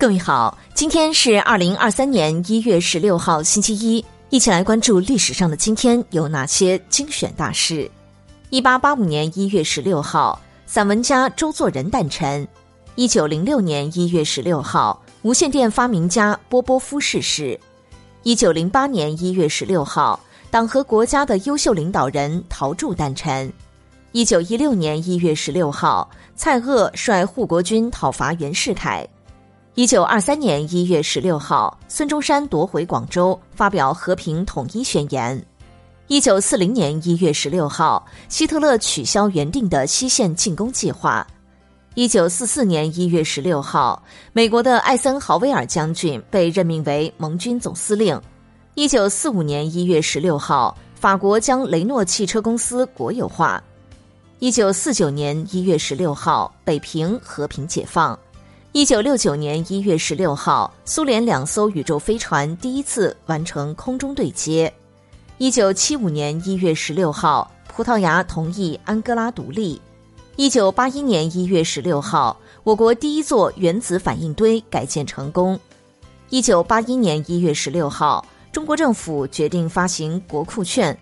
各位好，今天是二零二三年一月十六号，星期一，一起来关注历史上的今天有哪些精选大事。一八八五年一月十六号，散文家周作人诞辰；一九零六年一月十六号，无线电发明家波波夫逝世；一九零八年一月十六号，党和国家的优秀领导人陶铸诞辰；一九一六年一月十六号，蔡锷率护国军讨伐袁世凯。一九二三年一月十六号，孙中山夺回广州，发表和平统一宣言。一九四零年一月十六号，希特勒取消原定的西线进攻计划。一九四四年一月十六号，美国的艾森豪威尔将军被任命为盟军总司令。一九四五年一月十六号，法国将雷诺汽车公司国有化。一九四九年一月十六号，北平和平解放。一九六九年一月十六号，苏联两艘宇宙飞船第一次完成空中对接。一九七五年一月十六号，葡萄牙同意安哥拉独立。一九八一年一月十六号，我国第一座原子反应堆改建成功。一九八一年一月十六号，中国政府决定发行国库券。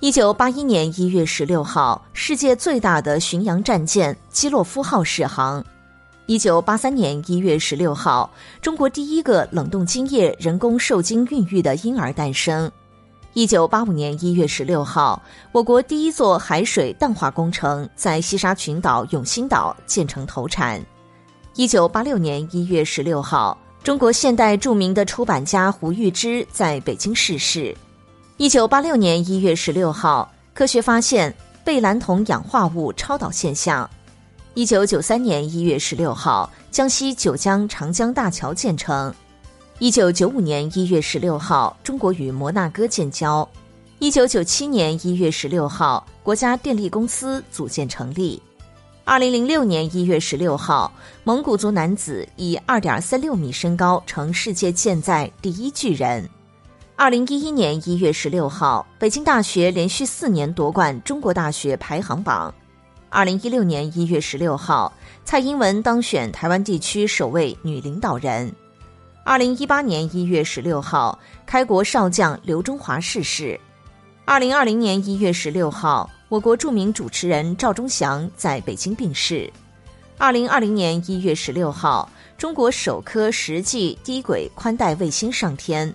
一九八一年一月十六号，世界最大的巡洋战舰基洛夫号试航。一九八三年一月十六号，中国第一个冷冻精液人工受精孕育的婴儿诞生。一九八五年一月十六号，我国第一座海水淡化工程在西沙群岛永兴岛建成投产。一九八六年一月十六号，中国现代著名的出版家胡玉芝在北京逝世。一九八六年一月十六号，科学发现贝蓝铜氧化物超导现象。一九九三年一月十六号，江西九江长江大桥建成。一九九五年一月十六号，中国与摩纳哥建交。一九九七年一月十六号，国家电力公司组建成立。二零零六年一月十六号，蒙古族男子以二点三六米身高成世界健在第一巨人。二零一一年一月十六号，北京大学连续四年夺冠中国大学排行榜。二零一六年一月十六号，蔡英文当选台湾地区首位女领导人。二零一八年一月十六号，开国少将刘中华逝世。二零二零年一月十六号，我国著名主持人赵忠祥在北京病逝。二零二零年一月十六号，中国首颗实际低轨宽带卫星上天。